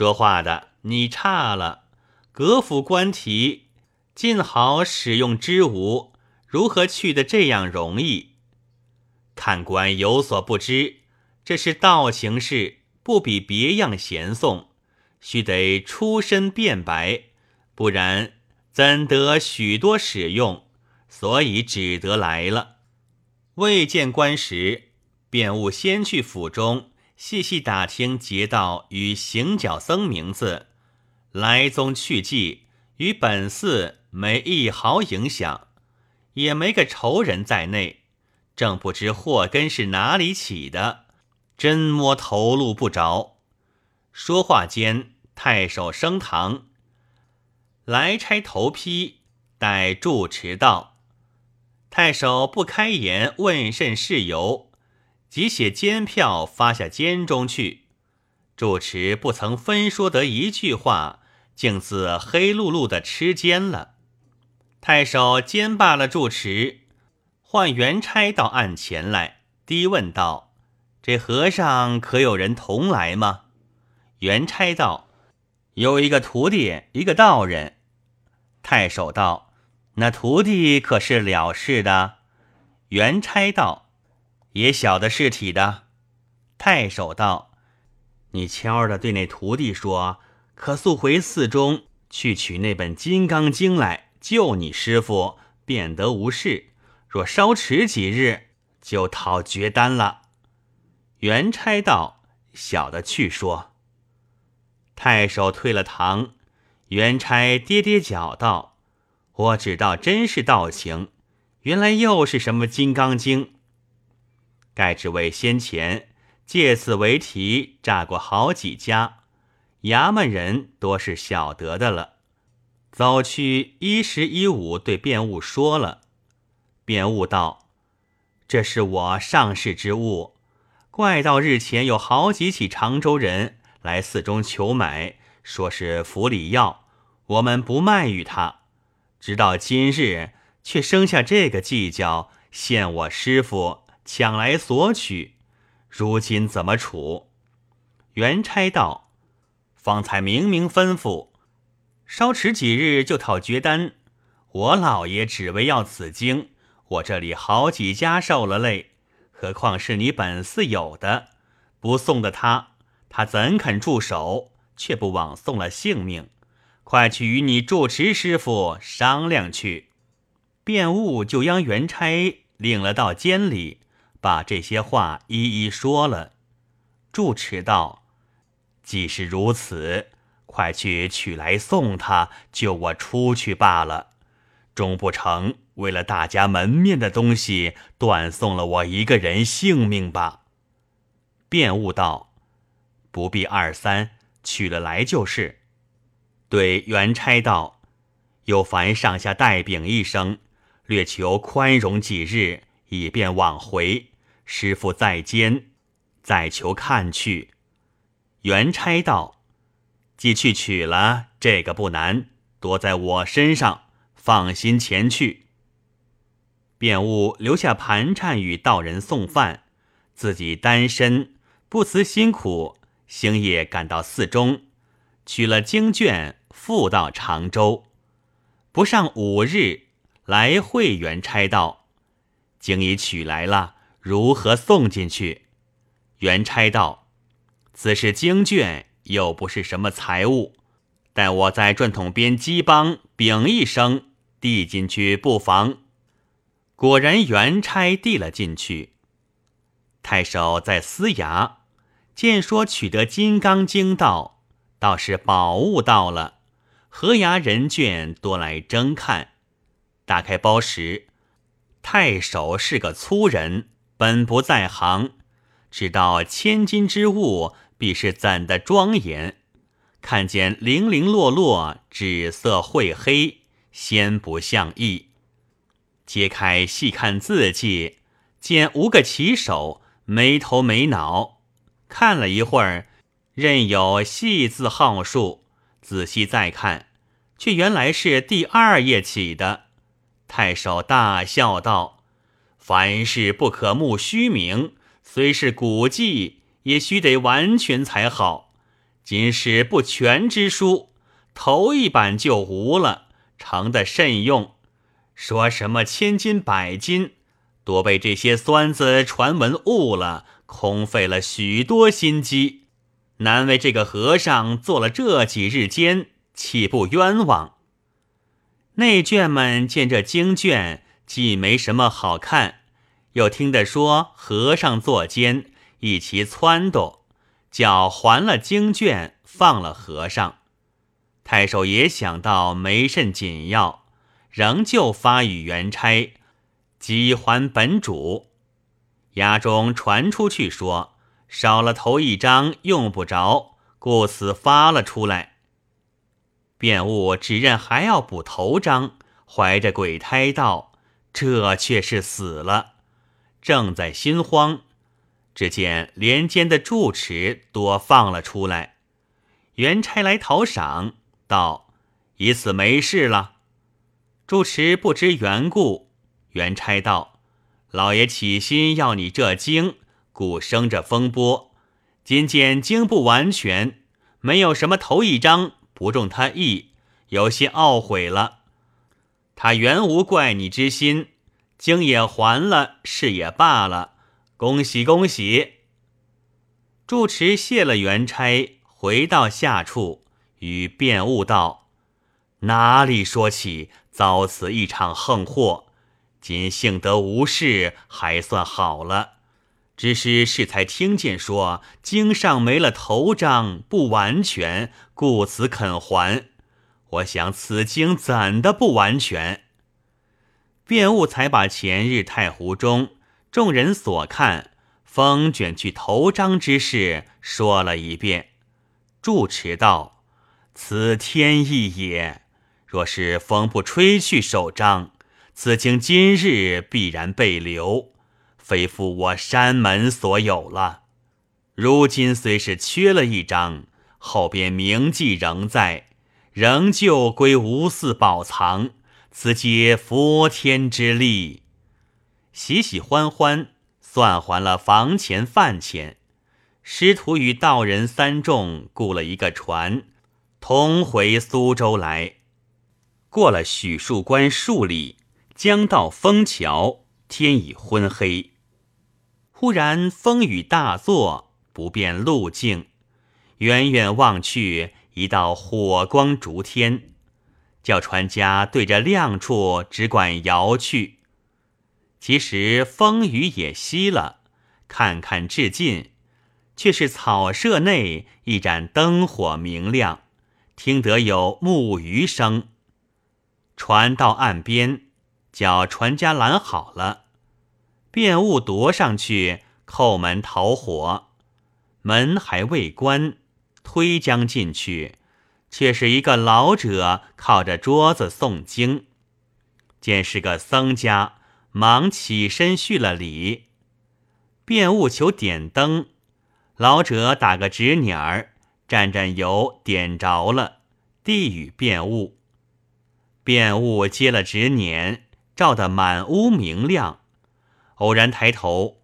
说话的你差了，阁府官提，尽好使用之无，如何去的这样容易？看官有所不知，这是道行事，不比别样闲诵，须得出身辩白，不然怎得许多使用？所以只得来了。未见官时，便务先去府中细细打听劫道与行脚僧名字、来宗去迹，与本寺没一毫影响，也没个仇人在内，正不知祸根是哪里起的，真摸头路不着。说话间，太守升堂，来差头批待住持道。太守不开言，问甚事由，即写监票发下监中去。住持不曾分说得一句话，竟自黑漉漉的吃监了。太守监罢了住持，唤元差到案前来，低问道：“这和尚可有人同来吗？”元差道：“有一个徒弟，一个道人。”太守道。那徒弟可是了事的？元差道：“也晓得是体的。”太守道：“你悄的对那徒弟说，可速回寺中去取那本《金刚经》来救你师傅，便得无事。若稍迟几日，就讨绝丹了。”元差道：“小的去说。”太守退了堂，元差跌跌脚道。我只道真是道情，原来又是什么《金刚经》？盖只为先前借此为题诈过好几家，衙门人多是晓得的了。走去一十一五对辩务说了，辩悟道：“这是我上世之物，怪到日前有好几起常州人来寺中求买，说是府里药，我们不卖与他。”直到今日，却生下这个计较，陷我师傅抢来索取，如今怎么处？元差道：“方才明明吩咐，稍迟几日就讨绝单。我老爷只为要此经，我这里好几家受了累，何况是你本寺有的，不送的他，他怎肯住手？却不枉送了性命。”快去与你住持师傅商量去。便务就央元差领了到监里，把这些话一一说了。住持道：“既是如此，快去取来送他，救我出去罢了。终不成为了大家门面的东西，断送了我一个人性命吧？”便悟道：“不必二三，取了来就是。”对元差道：“有烦上下代禀一声，略求宽容几日，以便往回。师傅在监，再求看去。”元差道：“既去取了，这个不难，多在我身上，放心前去。”便务留下盘缠与道人送饭，自己单身不辞辛苦，星夜赶到寺中，取了经卷。复到常州，不上五日，来会元差道：“经已取来了，如何送进去？”元差道：“此是经卷，又不是什么财物，待我在转筒边击帮禀一声，递进去不妨。”果然，元差递了进去。太守在司衙，见说取得《金刚经》道，倒是宝物到了。河衙人眷多来争看，打开包时，太守是个粗人，本不在行，知道千金之物必是怎的庄严。看见零零落落，纸色晦黑，先不像意。揭开细看字迹，见五个棋手，没头没脑。看了一会儿，任有细字号数。仔细再看，却原来是第二页起的。太守大笑道：“凡事不可慕虚名，虽是古迹，也须得完全才好。今是不全之书，头一版就无了，成得甚用。说什么千金百金，多被这些酸子传闻误了，空费了许多心机，难为这个和尚做了这几日监，岂不冤枉？内眷们见这经卷既没什么好看，又听得说和尚作奸，一齐撺掇，叫还了经卷，放了和尚。太守也想到没甚紧要。仍旧发与元差，即还本主。衙中传出去说，少了头一张用不着，故此发了出来。便悟只认还要补头章，怀着鬼胎道：“这却是死了。”正在心慌，只见连间的住持多放了出来。元差来讨赏，道：“以此没事了。”住持不知缘故，元差道：“老爷起心要你这经，故生这风波。今见经不完全，没有什么头一章不中他意，有些懊悔了。他原无怪你之心，经也还了，事也罢了。恭喜恭喜！”住持谢了元差，回到下处，与辩悟道：“哪里说起？”遭此一场横祸，今幸得无事，还算好了。只是适才听见说经上没了头章，不完全，故此肯还。我想此经怎的不完全？辩悟才把前日太湖中众人所看风卷去头章之事说了一遍。住持道：“此天意也。”若是风不吹去首章，此经今日必然被留，非复我山门所有了。如今虽是缺了一章，后边铭记仍在，仍旧归无寺宝藏。此皆佛天之力。喜喜欢欢，算还了房钱饭钱。师徒与道人三众雇了一个船，同回苏州来。过了许树关数里，将到枫桥，天已昏黑。忽然风雨大作，不辨路径。远远望去，一道火光烛天，叫船家对着亮处只管摇去。其实风雨也息了，看看至近，却是草舍内一盏灯火明亮，听得有木鱼声。船到岸边，叫船家拦好了，便误夺上去叩门讨火，门还未关，推将进去，却是一个老者靠着桌子诵经，见是个僧家，忙起身续了礼，便务求点灯，老者打个纸捻儿，蘸蘸油点着了，递与便误。便悟接了纸捻，照得满屋明亮。偶然抬头，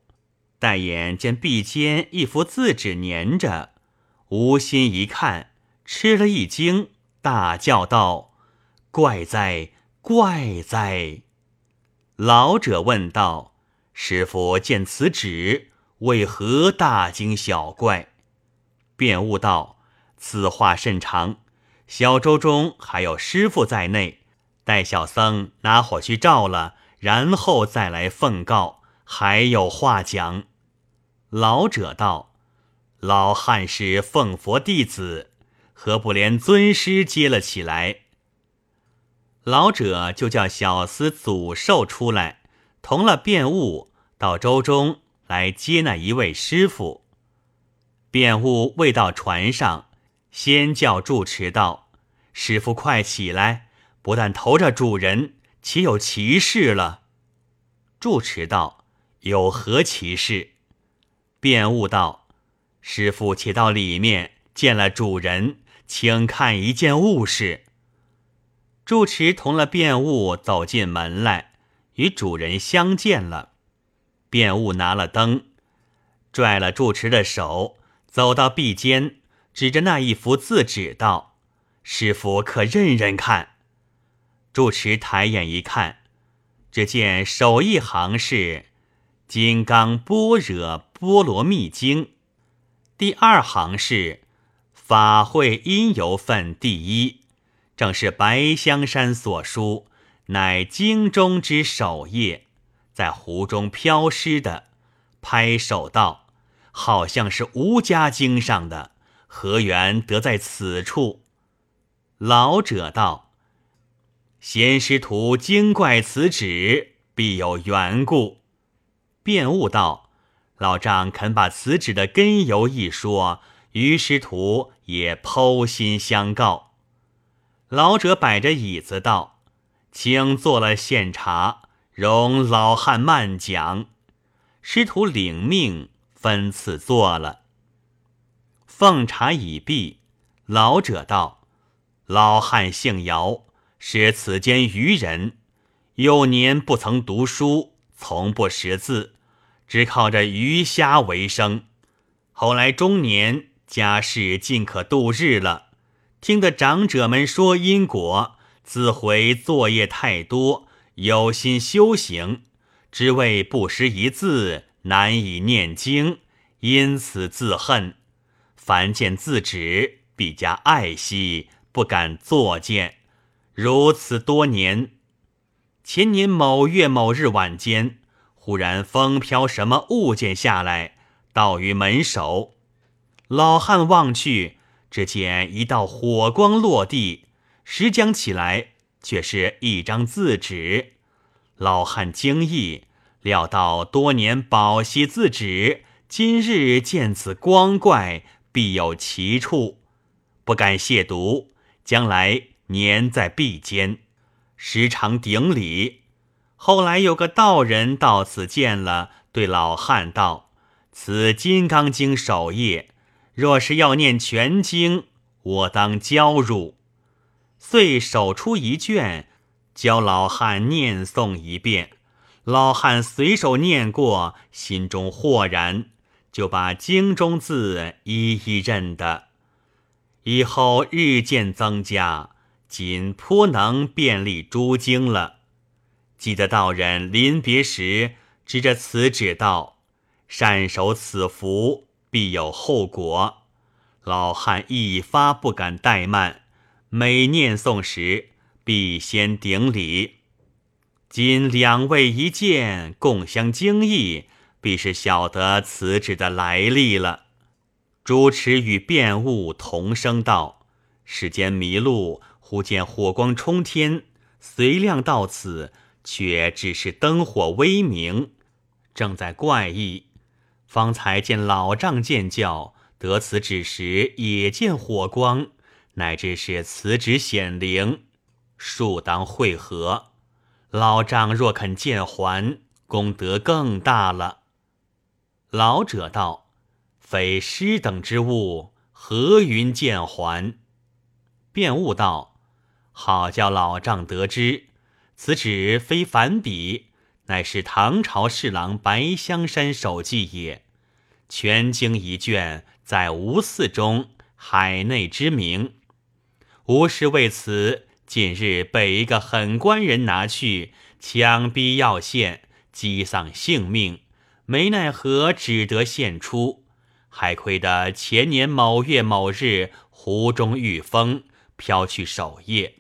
待眼见壁间一幅字纸粘着，无心一看，吃了一惊，大叫道：“怪哉，怪哉！”老者问道：“师傅见此纸，为何大惊小怪？”便悟道：“此话甚长，小舟中还有师傅在内。”待小僧拿火去照了，然后再来奉告，还有话讲。老者道：“老汉是奉佛弟子，何不连尊师接了起来？”老者就叫小厮祖寿出来，同了辩悟到舟中来接那一位师傅。辩悟未到船上，先叫住持道：“师傅快起来！”不但投着主人，岂有奇事了？住持道：“有何奇事？”便悟道：“师傅且到里面见了主人，请看一件物事。”住持同了便悟走进门来，与主人相见了。便悟拿了灯，拽了住持的手，走到壁间，指着那一幅字纸道：“师傅可认认看。”住持抬眼一看，只见首一行是《金刚般若波罗蜜经》，第二行是“法会因由分第一”，正是白香山所书，乃经中之首页，在湖中飘失的。拍手道：“好像是吴家经上的，何缘得在此处？”老者道。贤师徒精怪此旨，必有缘故。辩悟道：“老丈肯把此旨的根由一说，于师徒也剖心相告。”老者摆着椅子道：“请坐了献茶，容老汉慢讲。”师徒领命，分次坐了。奉茶已毕，老者道：“老汉姓姚。”是此间愚人，幼年不曾读书，从不识字，只靠着鱼虾为生。后来中年家事尽可度日了，听得长者们说因果，自悔作业太多，有心修行，只为不识一字，难以念经，因此自恨。凡见字纸，必加爱惜，不敢作见。如此多年，前年某月某日晚间，忽然风飘什么物件下来，倒于门首。老汉望去，只见一道火光落地，拾将起来，却是一张字纸。老汉惊异，料到多年宝惜字纸，今日见此光怪，必有奇处，不敢亵渎，将来。年在壁间，时常顶礼。后来有个道人到此见了，对老汉道：“此《金刚经》首页，若是要念全经，我当教入。”遂手出一卷，教老汉念诵一遍。老汉随手念过，心中豁然，就把经中字一一认得。以后日渐增加。今颇能便利诸经了。记得道人临别时，指着此纸道：“善守此符，必有后果。”老汉一发不敢怠慢，每念诵时，必先顶礼。今两位一见，共相惊异，必是晓得此纸的来历了。主持与辩悟同声道：“世间迷路。”忽见火光冲天，随亮到此，却只是灯火微明，正在怪异。方才见老丈见教，得此旨时也见火光，乃至是此旨显灵，庶当会合。老丈若肯见还，功德更大了。老者道：“非师等之物，何云见还？”便悟道。好叫老丈得知，此纸非凡笔，乃是唐朝侍郎白香山手记也。全经一卷，在吴寺中，海内知名。吴氏为此，近日被一个狠官人拿去，强逼要献，击丧性命，没奈何，只得献出。还亏得前年某月某日，湖中遇风，飘去首页。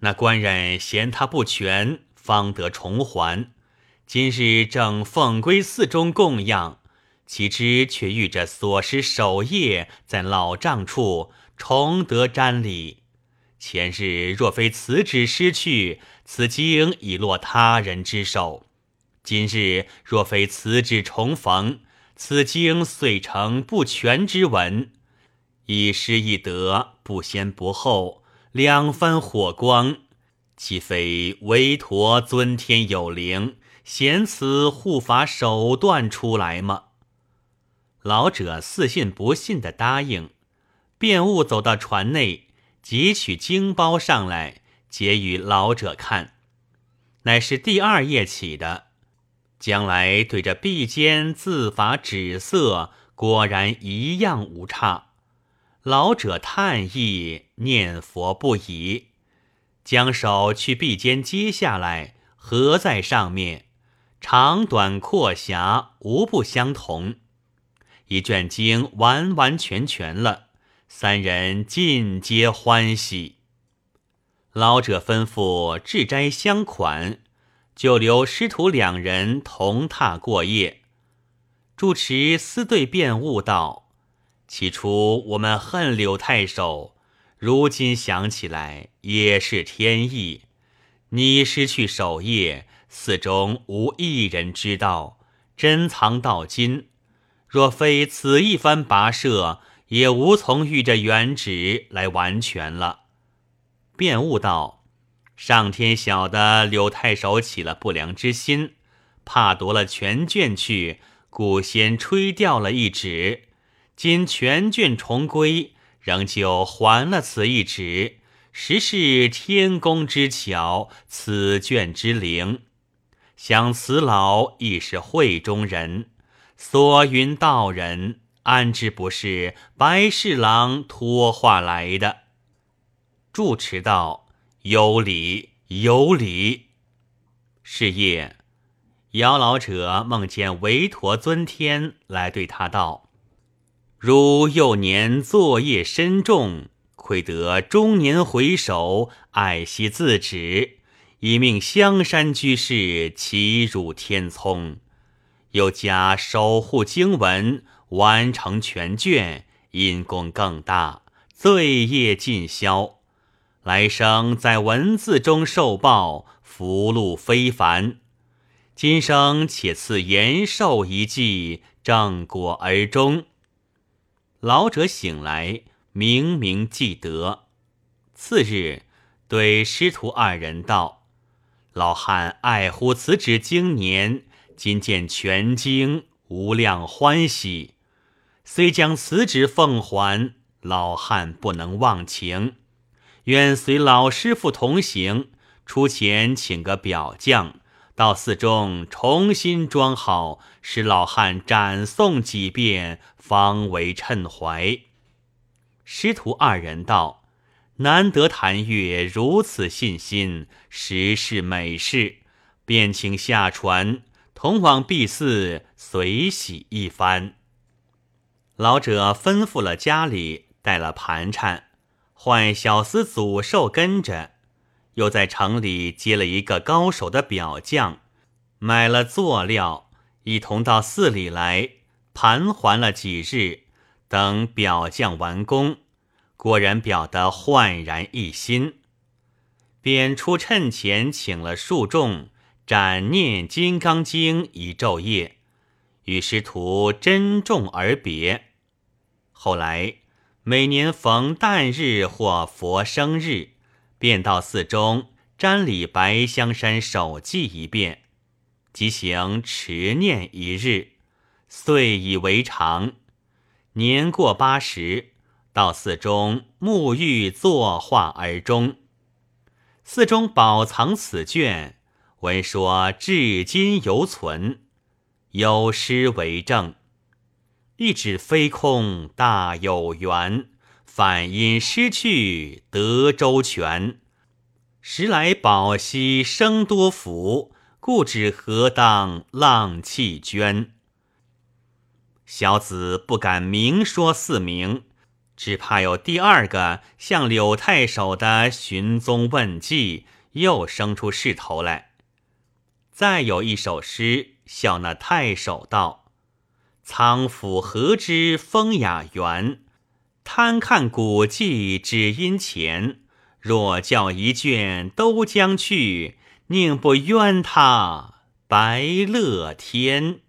那官人嫌他不全，方得重还。今日正奉归寺中供养，岂知却遇着所失守夜，在老丈处重得瞻礼。前日若非此旨失去，此经已落他人之手；今日若非此旨重逢，此经遂成不全之文。一失一得，不先不后。两番火光，岂非韦陀尊天有灵，显此护法手段出来吗？老者似信不信的答应，便悟走到船内，汲取经包上来，结与老者看，乃是第二页起的。将来对着壁间字法纸色，果然一样无差。老者叹意，念佛不已，将手去臂间接下来，合在上面，长短阔狭无不相同。一卷经完完全全了，三人尽皆欢喜。老者吩咐置斋相款，就留师徒两人同榻过夜。住持思对辩悟道。起初我们恨柳太守，如今想起来也是天意。你失去守夜，寺中无一人知道，珍藏到今。若非此一番跋涉，也无从遇着原旨来完全了。便悟道：上天晓得柳太守起了不良之心，怕夺了全卷去，故先吹掉了一纸。今全卷重归，仍旧还了此一纸，实是天公之巧，此卷之灵。想此老亦是会中人，所云道人，安知不是白侍郎托话来的？住持道：“有理，有理。”是夜，姚老者梦见韦陀尊天来对他道。如幼年作业深重，愧得中年回首，爱惜自止，以命香山居士齐入天聪，又加守护经文，完成全卷，因功更大，罪业尽消。来生在文字中受报，福禄非凡。今生且赐延寿一计，正果而终。老者醒来，明明记得。次日，对师徒二人道：“老汉爱护此纸经年，今见全经，无量欢喜。虽将此纸奉还，老汉不能忘情，愿随老师傅同行，出钱请个表匠。”到寺中重新装好，使老汉展诵几遍，方为称怀。师徒二人道：“难得谭月如此信心，实是美事。”便请下船，同往碧寺随喜一番。老者吩咐了家里，带了盘缠，唤小厮祖寿跟着。又在城里接了一个高手的表匠，买了作料，一同到寺里来盘桓了几日。等表匠完工，果然表得焕然一新，便出趁前请了数众，展念《金刚经》一昼夜，与师徒珍重而别。后来每年逢诞日或佛生日。便到寺中瞻礼白香山守祭一遍，即行持念一日，遂以为常。年过八十，到寺中沐浴作画而终。寺中宝藏此卷，闻说至今犹存，有诗为证：“一纸飞空大有缘。”反因失去得周全，时来宝溪生多福，故知何当浪弃捐。小子不敢明说四名，只怕有第二个像柳太守的寻踪问迹，又生出势头来。再有一首诗，笑那太守道：“仓府何知风雅园。”贪看古迹只因钱，若教一卷都将去，宁不冤他白乐天。